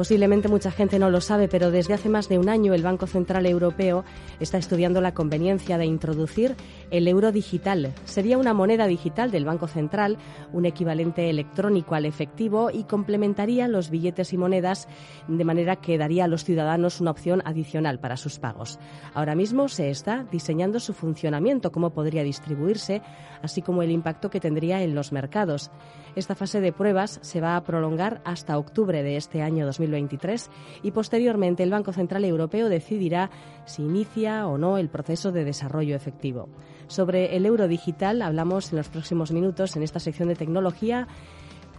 Posiblemente mucha gente no lo sabe, pero desde hace más de un año el Banco Central Europeo está estudiando la conveniencia de introducir el euro digital. Sería una moneda digital del Banco Central, un equivalente electrónico al efectivo y complementaría los billetes y monedas de manera que daría a los ciudadanos una opción adicional para sus pagos. Ahora mismo se está diseñando su funcionamiento, cómo podría distribuirse, así como el impacto que tendría en los mercados. Esta fase de pruebas se va a prolongar hasta octubre de este año 2023 y posteriormente el Banco Central Europeo decidirá si inicia o no el proceso de desarrollo efectivo. Sobre el euro digital hablamos en los próximos minutos en esta sección de tecnología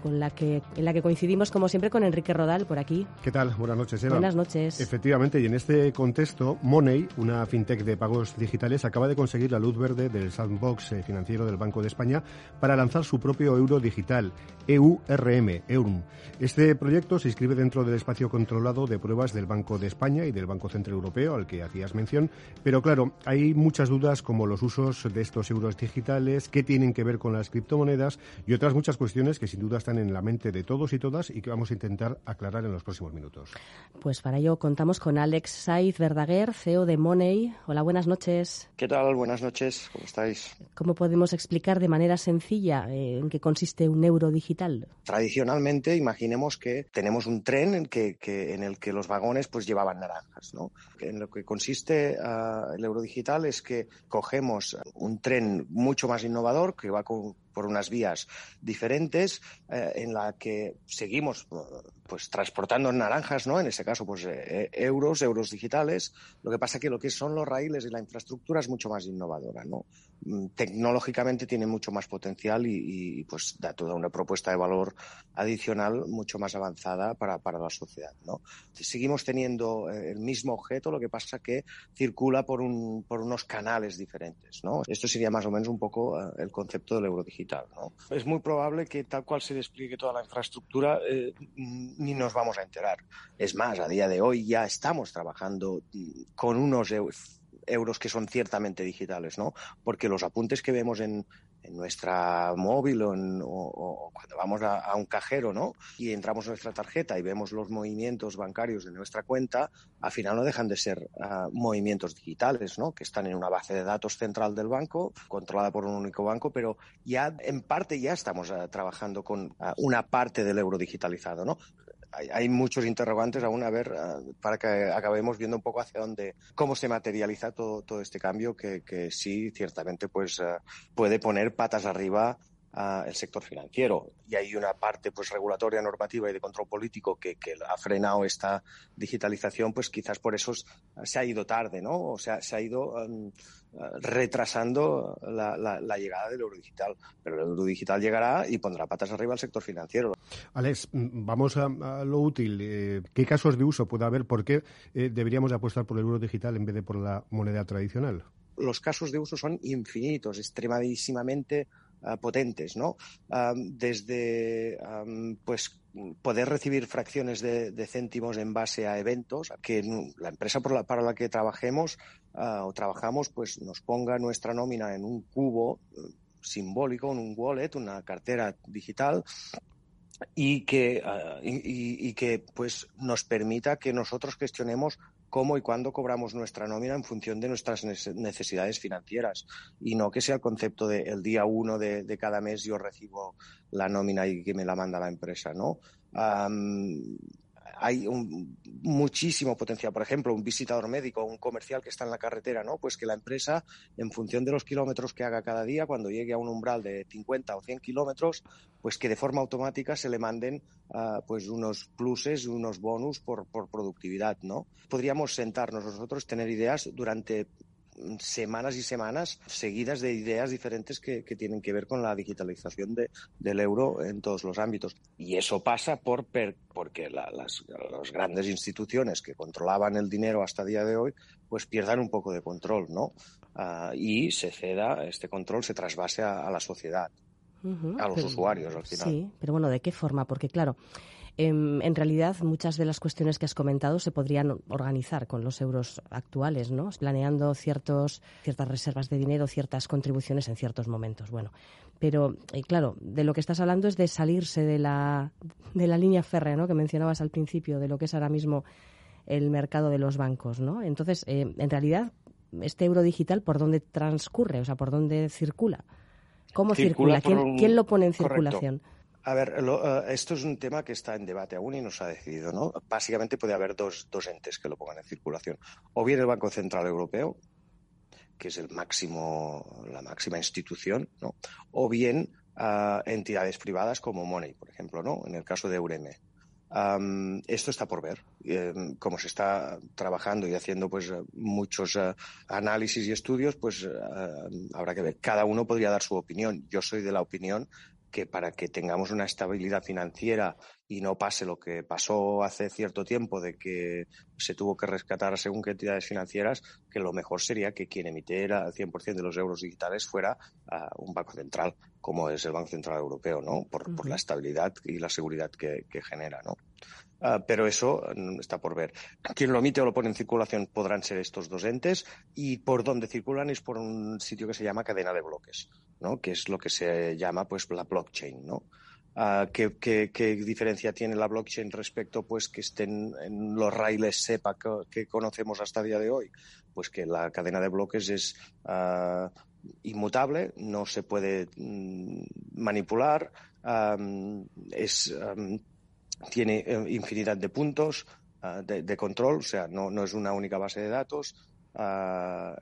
con la que, en la que coincidimos, como siempre, con Enrique Rodal por aquí. ¿Qué tal? Buenas noches, Eva. Buenas noches. Efectivamente, y en este contexto, Money, una fintech de pagos digitales, acaba de conseguir la luz verde del sandbox eh, financiero del Banco de España para lanzar su propio euro digital, EURM, EURM. Este proyecto se inscribe dentro del espacio controlado de pruebas del Banco de España y del Banco Central Europeo, al que hacías mención, pero claro, hay muchas dudas como los usos de estos euros digitales, qué tienen que ver con las criptomonedas y otras muchas cuestiones que sin duda están en la mente de todos y todas y que vamos a intentar aclarar en los próximos minutos. Pues para ello contamos con Alex Saiz Verdaguer, CEO de Money. Hola, buenas noches. ¿Qué tal? Buenas noches, ¿cómo estáis? ¿Cómo podemos explicar de manera sencilla eh, en qué consiste un euro digital? Tradicionalmente, imaginemos que tenemos un tren en, que, en el que los vagones pues llevaban naranjas. ¿no? En lo que consiste uh, el euro digital es que cogemos un tren mucho más innovador que va con por unas vías diferentes eh, en la que seguimos pues transportando naranjas, ¿no? En ese caso, pues eh, euros, euros digitales. Lo que pasa que lo que son los raíles y la infraestructura es mucho más innovadora, ¿no? Mm, tecnológicamente tiene mucho más potencial y, pues da toda una propuesta de valor adicional mucho más avanzada para, para la sociedad, ¿no? Seguimos teniendo eh, el mismo objeto, lo que pasa que circula por, un, por unos canales diferentes, ¿no? Esto sería más o menos un poco el concepto del euro digital. Es muy probable que tal cual se despliegue toda la infraestructura eh, ni nos vamos a enterar. Es más, a día de hoy ya estamos trabajando mm, con unos euros que son ciertamente digitales, ¿no? Porque los apuntes que vemos en, en nuestra móvil o, cuando vamos a, un cajero, ¿no? Y entramos en nuestra tarjeta y vemos los movimientos bancarios de nuestra cuenta, al final no dejan de ser ah, movimientos digitales, ¿no? Que están en una base de datos central del banco, controlada por un único banco, pero ya en parte ya estamos ah, trabajando con ah, una parte del euro digitalizado, ¿no? Hay, muchos interrogantes aún a ver eh, para que acabemos viendo un poco hacia dónde, cómo se materializa todo, todo este cambio que, que sí, ciertamente, pues eh, puede poner patas arriba el sector financiero. Y hay una parte pues regulatoria, normativa y de control político que, que, ha frenado esta digitalización, pues quizás por eso se ha ido tarde, ¿no? O sea, se ha ido um, retrasando la, la, llegada del euro digital. Pero el euro digital llegará y pondrá patas arriba al sector financiero. Alex, vamos a, lo útil. Eh, ¿Qué casos de uso puede haber? ¿Por qué eh, deberíamos apostar por el euro digital en vez de por la moneda tradicional? Los casos de uso son infinitos, extremadísimamente Ah, potentes, ¿no? desde pues poder recibir fracciones de, céntimos en base a eventos, que la empresa para la que trabajemos ah, o trabajamos, pues nos ponga nuestra nómina en un cubo eh, simbólico, en un wallet, una cartera digital, y que, ah, y, que pues nos permita que nosotros gestionemos cómo y cuándo cobramos nuestra nómina en función de nuestras necesidades financieras y no que sea el concepto de el día uno de, de cada mes yo recibo la nómina y que me la manda la empresa, ¿no? Hay un, muchísimo potencial. Por ejemplo, un visitador médico, un comercial que está en la carretera, ¿no? Pues que la empresa, en función de los kilómetros que haga cada día, cuando llegue a un umbral de 50 o 100 kilómetros, pues que de forma automática se le manden uh, pues unos pluses, unos bonus por, por productividad, ¿no? Podríamos sentarnos nosotros, tener ideas durante semanas y semanas seguidas de ideas diferentes que, tienen que ver con la digitalización de, del euro en todos los ámbitos. Y eso pasa por porque las, grandes instituciones que controlaban el dinero hasta el día de hoy, pues pierdan un poco de control, ¿no? Ah, y se ceda, este control se trasvase a, la sociedad, a los usuarios al final. Sí, pero bueno, ¿de qué forma? Porque claro, Em, en realidad, muchas de las cuestiones que has comentado se podrían organizar con los euros actuales, ¿no? Planeando ciertos, ciertas reservas de dinero, ciertas contribuciones en ciertos momentos. Bueno, pero eh, claro, de lo que estás hablando es de salirse de la, de la línea férrea, ¿no? Que mencionabas al principio, de lo que es ahora mismo el mercado de los bancos, ¿no? Entonces, eh, en realidad, este euro digital, ¿por dónde transcurre? O sea, ¿por dónde circula? ¿Cómo circula? ¿Quién, lo pone en circulación? A ver, eh, esto es un tema que está en debate aún y no se ha decidido, ¿no? Básicamente puede haber dos, dos entes que lo pongan en circulación. O bien el Banco Central Europeo, que es el máximo, la máxima institución, ¿no? O bien uh, entidades privadas como Money, por ejemplo, ¿no? En el caso de Eureme. Esto está por ver. Um, como se está trabajando y haciendo pues muchos uh, análisis y estudios, pues uh, habrá que ver. Cada uno podría dar su opinión. Yo soy de la opinión que para que tengamos una estabilidad financiera y no pase lo que pasó hace cierto tiempo de que se tuvo que rescatar según qué entidades financieras, que lo mejor sería que quien emitiera el 100% de los euros digitales fuera uh, un banco central, como es el Banco Central Europeo, ¿no? Por, uh -huh. por la estabilidad y la seguridad que, que genera, ¿no? Uh, pero eso mm, está por ver. Quien lo emite o lo pone en circulación podrán ser estos dos entes y por dónde circulan es por un sitio que se llama cadena de bloques, ¿no? que es lo que se llama pues la blockchain. ¿no? Uh, ¿qué, qué, diferencia tiene la blockchain respecto pues que estén en los raíles SEPA que, que, conocemos hasta el día de hoy? Pues que la cadena de bloques es uh, inmutable, no se puede mm, manipular, um, es um, tiene eh, infinidad de puntos uh, de, de, control, o sea, no, no, es una única base de datos. Uh,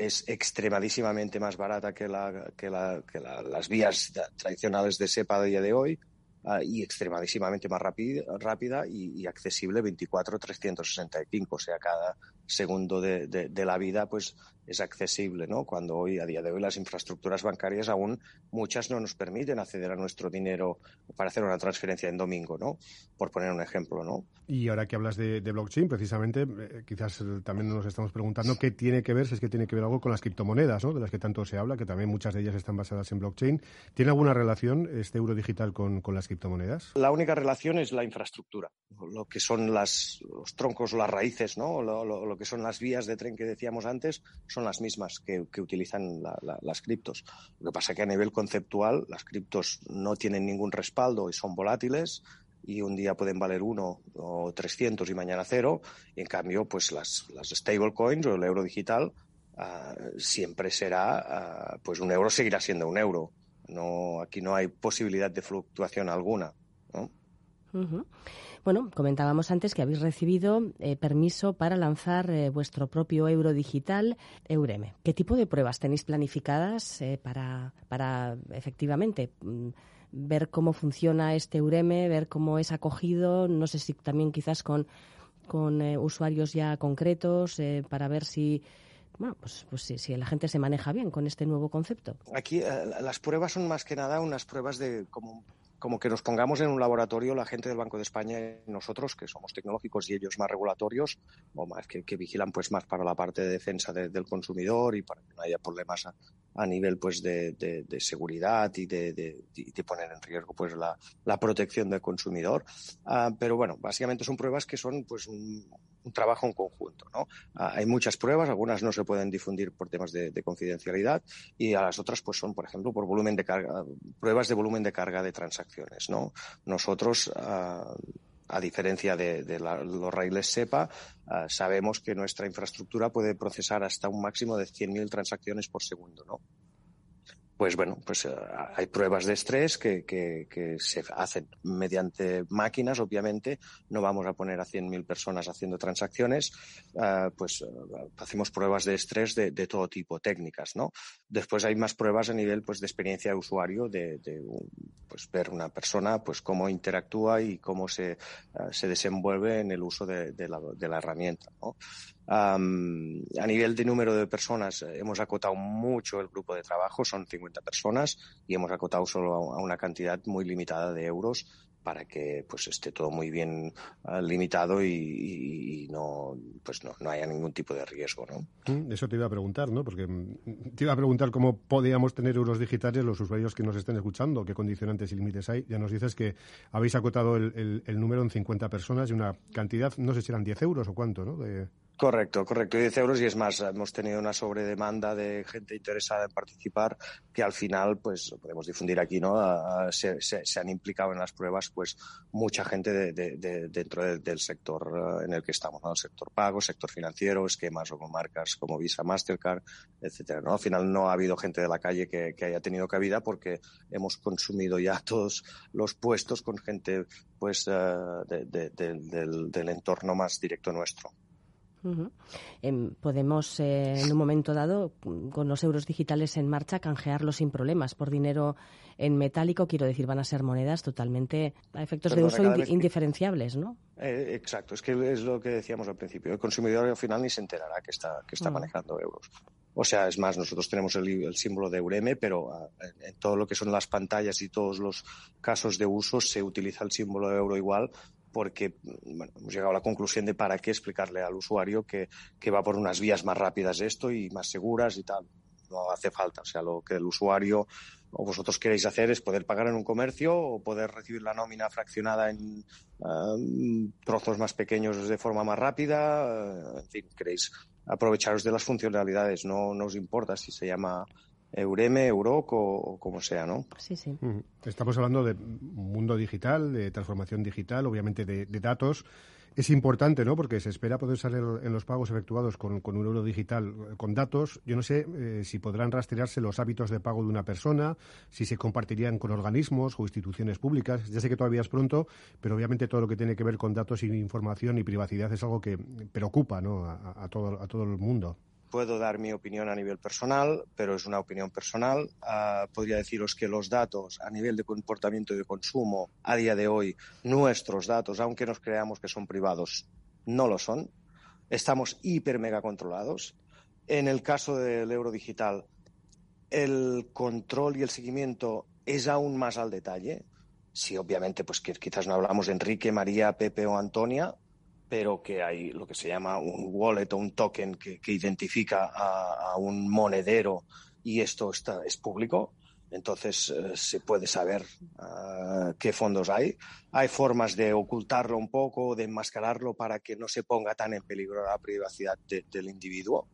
es extremadísimamente más barata que, la, que, la, que la, las vías tradicionales de SEPA a día de hoy uh, y extremadísimamente más rápida, rápida y, y accesible 24-365. O sea, cada segundo de, de, de, la vida pues es accesible, ¿no? Cuando hoy, a día de hoy, las infraestructuras bancarias aún muchas no nos permiten acceder a nuestro dinero para hacer una transferencia en domingo, ¿no? Por poner un ejemplo, ¿no? Y ahora que hablas de, de blockchain, precisamente, eh, quizás también nos estamos preguntando qué tiene que ver, si es que tiene que ver algo con las criptomonedas, ¿no? De las que tanto se habla, que también muchas de ellas están basadas en blockchain. ¿Tiene alguna relación este euro digital con, con las criptomonedas? La única relación es la infraestructura, lo que son las, los troncos, las raíces, ¿no? Lo, lo, lo que son las vías de tren que decíamos antes, son las mismas que, utilizan la, la, las criptos. Lo que pasa es que a nivel conceptual las criptos no tienen ningún respaldo y son volátiles y un día pueden valer uno o 300 y mañana cero. Y en cambio, pues las, stablecoins o el euro digital uh, siempre será, uh, pues un euro seguirá siendo un euro. No, aquí no hay posibilidad de fluctuación alguna. ¿no? Bueno, comentábamos antes que habéis recibido eh, permiso para lanzar eh, vuestro propio euro digital, Eureme. ¿Qué tipo de pruebas tenéis planificadas eh, para, para efectivamente mm, ver cómo funciona este Eureme, ver cómo es acogido? No sé si también quizás con, con usuarios ya concretos para ver si bueno, pues, pues si, la gente se maneja bien con este nuevo concepto. Aquí las pruebas son más que nada unas pruebas de como como que nos pongamos en un laboratorio la gente del Banco de España y nosotros, que somos tecnológicos y ellos más regulatorios, o más que, vigilan pues más para la parte de defensa de, del consumidor y para que no haya problemas a, a nivel pues de, de, seguridad y de, de, poner en riesgo pues la, la protección del consumidor. Uh, pero bueno, básicamente son pruebas que son pues un, trabajo en conjunto. ¿no? Uh, hay muchas pruebas, algunas no se pueden difundir por temas de, de, confidencialidad y a las otras pues son, por ejemplo, por volumen de carga, pruebas de volumen de carga de transacciones. ¿no? Nosotros, uh, a diferencia de, la, los raíles SEPA, uh, sabemos que nuestra infraestructura puede procesar hasta un máximo de 100.000 transacciones por segundo. ¿no? Pues bueno, pues uh, hay pruebas de estrés que, que, que, se hacen mediante máquinas, obviamente. No vamos a poner a 100.000 personas haciendo transacciones, uh, pues uh, hacemos pruebas de estrés de, todo tipo, técnicas, ¿no? Después hay más pruebas a nivel, pues, de experiencia de usuario, de, pues, ver una persona, pues, cómo interactúa y cómo se, se desenvuelve en el uso de, de, la, la herramienta, ¿no? Um, a nivel de número de personas, eh, hemos acotado mucho el grupo de trabajo, son 50 personas, y hemos acotado solo a una cantidad muy limitada de euros para que pues esté todo muy bien uh, limitado y, no pues no, no haya ningún tipo de riesgo ¿no? Mm, eso te iba a preguntar ¿no? porque mm, te iba a preguntar cómo podíamos tener euros digitales los usuarios que nos estén escuchando qué condicionantes y límites hay ya nos dices que habéis acotado el, el, el número en 50 personas y una cantidad no sé si eran 10 euros o cuánto ¿no? de Correcto, correcto. 10 euros y es más, hemos tenido una sobredemanda de gente interesada en participar que al final, pues podemos difundir aquí, ¿no? Se, han implicado en las pruebas, pues mucha gente de, dentro del sector eh, en el que estamos, ¿no? El sector pago, sector financiero, esquemas o con marcas como Visa, Mastercard, etcétera, ¿no? Al final no ha habido gente de la calle que, haya tenido cabida porque hemos consumido ya todos los puestos con gente, pues, eh, del, del entorno más directo nuestro. Em, podemos, eh, en un momento dado, con los euros digitales en marcha, canjearlos sin problemas por dinero en metálico. Quiero decir, van a ser monedas totalmente a efectos de uso indiferenciables, ¿no? Eh, exacto, es que es lo que decíamos al principio. El consumidor al final ni se enterará que está, que está mm. manejando euros. O sea, es más, nosotros tenemos el, símbolo de Eureme, pero ah, en, todo lo que son las pantallas y todos los casos de uso se utiliza el símbolo de euro igual porque bueno, hemos llegado a la conclusión de para qué explicarle al usuario que, que va por unas vías más rápidas esto y más seguras y tal. No hace falta. O sea, lo que el usuario o vosotros queréis hacer es poder pagar en un comercio o poder recibir la nómina fraccionada en um, trozos más pequeños de forma más rápida. Uh, en fin, queréis aprovecharos de las funcionalidades. No, no os importa si se llama Eureme, Euroc o, como sea, ¿no? Sí, sí. Estamos hablando de mundo digital, de transformación digital, obviamente de, datos. Es importante, ¿no? Porque se espera poder salir en los pagos efectuados con, un euro digital eh, con datos. Yo no sé eh, si podrán rastrearse los hábitos de pago de una persona, si se compartirían con organismos o instituciones públicas. Ya sé que todavía es pronto, pero obviamente todo lo que tiene que ver con datos y información y privacidad es algo que preocupa, ¿no? a, todo, a todo el mundo puedo dar mi opinión a nivel personal, pero es una opinión personal. Ah, podría deciros que los datos a nivel de comportamiento y de consumo a día de hoy, nuestros datos, aunque nos creamos que son privados, no lo son. Estamos hiper mega controlados. En el caso del euro digital, el control y el seguimiento es aún más al detalle. Sí, obviamente, pues quizás no hablamos de Enrique, María, Pepe o Antonia, pero que hay lo que se llama un wallet o un token que, identifica a, un monedero y esto está, es público. Entonces eh, se puede saber ah, qué fondos hay. Hay formas de ocultarlo un poco, de enmascararlo para que no se ponga tan en peligro la privacidad del individuo.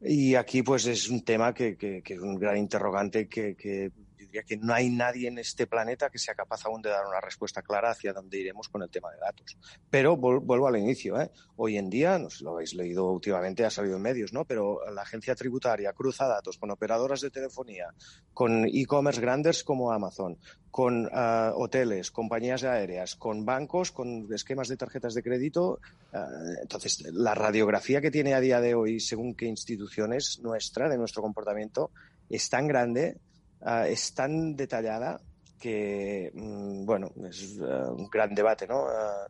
Y aquí pues es un tema que, que, que es un gran interrogante que, que diría que no hay nadie en este planeta que sea capaz aún de dar una respuesta clara hacia dónde iremos con el tema de datos. Pero vuelvo al inicio. ¿eh? Hoy en día, no sé si lo habéis leído últimamente, ha salido en medios, ¿no? pero la agencia tributaria cruza datos con operadoras de telefonía, con e-commerce grandes como Amazon, con ah, hoteles, compañías aéreas, con bancos, con esquemas de tarjetas de crédito. Ah, entonces, la radiografía que tiene a día de hoy, según qué instituciones nuestra, de nuestro comportamiento, es tan grande Ah, es tan detallada que, mm, bueno, es ah, un gran debate, ¿no? Ah,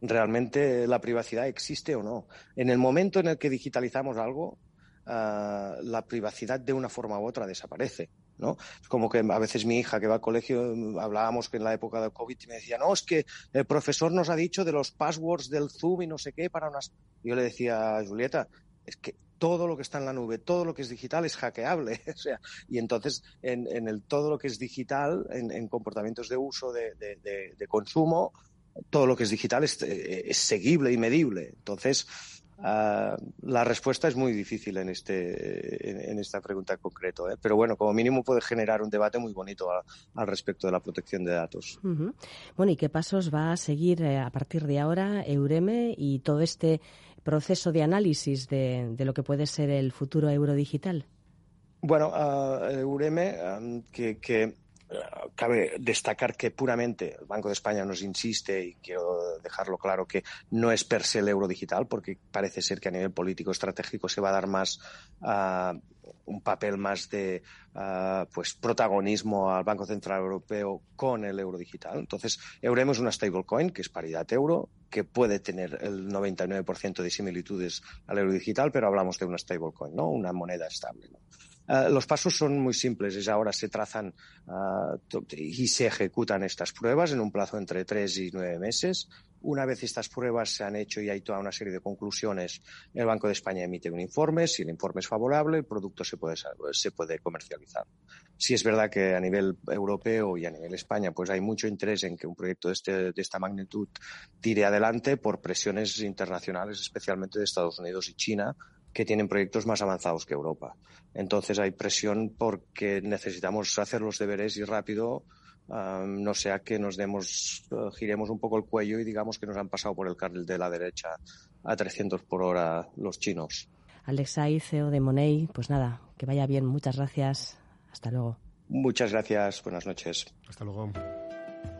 ¿Realmente la privacidad existe o no? En el momento en el que digitalizamos algo, la privacidad de una forma u otra desaparece. ¿no? Como que a veces mi hija que va al colegio, hablábamos que en la época del COVID y me decía, no, es que el profesor nos ha dicho de los passwords del Zoom y no sé qué para unas... Yo le decía a Julieta, es que todo lo que está en la nube, todo lo que es digital es hackeable. o sea, y entonces en, el todo lo que es digital, en, comportamientos de uso, de, consumo, todo lo que es digital es, es seguible y medible. Entonces, ah, la respuesta es muy difícil en, este, en, esta pregunta en concreto, ¿eh? pero bueno, como mínimo puede generar un debate muy bonito al respecto de la protección de datos. Bueno, ¿y qué pasos va a seguir eh, a partir de ahora Eureme y todo este proceso de análisis de, lo que puede ser el futuro euro digital? Bueno, uh, Eureme, que, que cabe destacar que puramente el Banco de España nos insiste, y quiero dejarlo claro, que no es per se el euro digital, porque parece ser que a nivel político estratégico se va a dar más un papel más de pues protagonismo al Banco Central Europeo con el euro digital. Entonces, Euremo es una stablecoin que es paridad euro, que puede tener el 99% de similitudes al euro digital, pero hablamos de una stablecoin, ¿no? Una moneda estable. Eh, los pasos son muy simples. Es ahora se trazan uh, y se ejecutan estas pruebas en un plazo entre tres y nueve meses. Una vez estas pruebas se han hecho y hay toda una serie de conclusiones, el Banco de España emite un informe. Si el informe es favorable, el producto se puede, se puede comercializar. Si es verdad que a nivel europeo y a nivel España, pues hay mucho interés en que un proyecto de, este, de esta magnitud tire adelante por presiones internacionales, especialmente de Estados Unidos y China, que tienen proyectos más avanzados que Europa. Entonces hay presión porque necesitamos hacer los deberes y rápido no sea que nos demos, eh, giremos un poco el cuello y digamos que nos han pasado por el carril de la derecha a 300 por hora los chinos. Alexei, CEO de Money, pues nada, que vaya bien, muchas gracias, hasta luego. Muchas gracias, buenas noches. Hasta luego.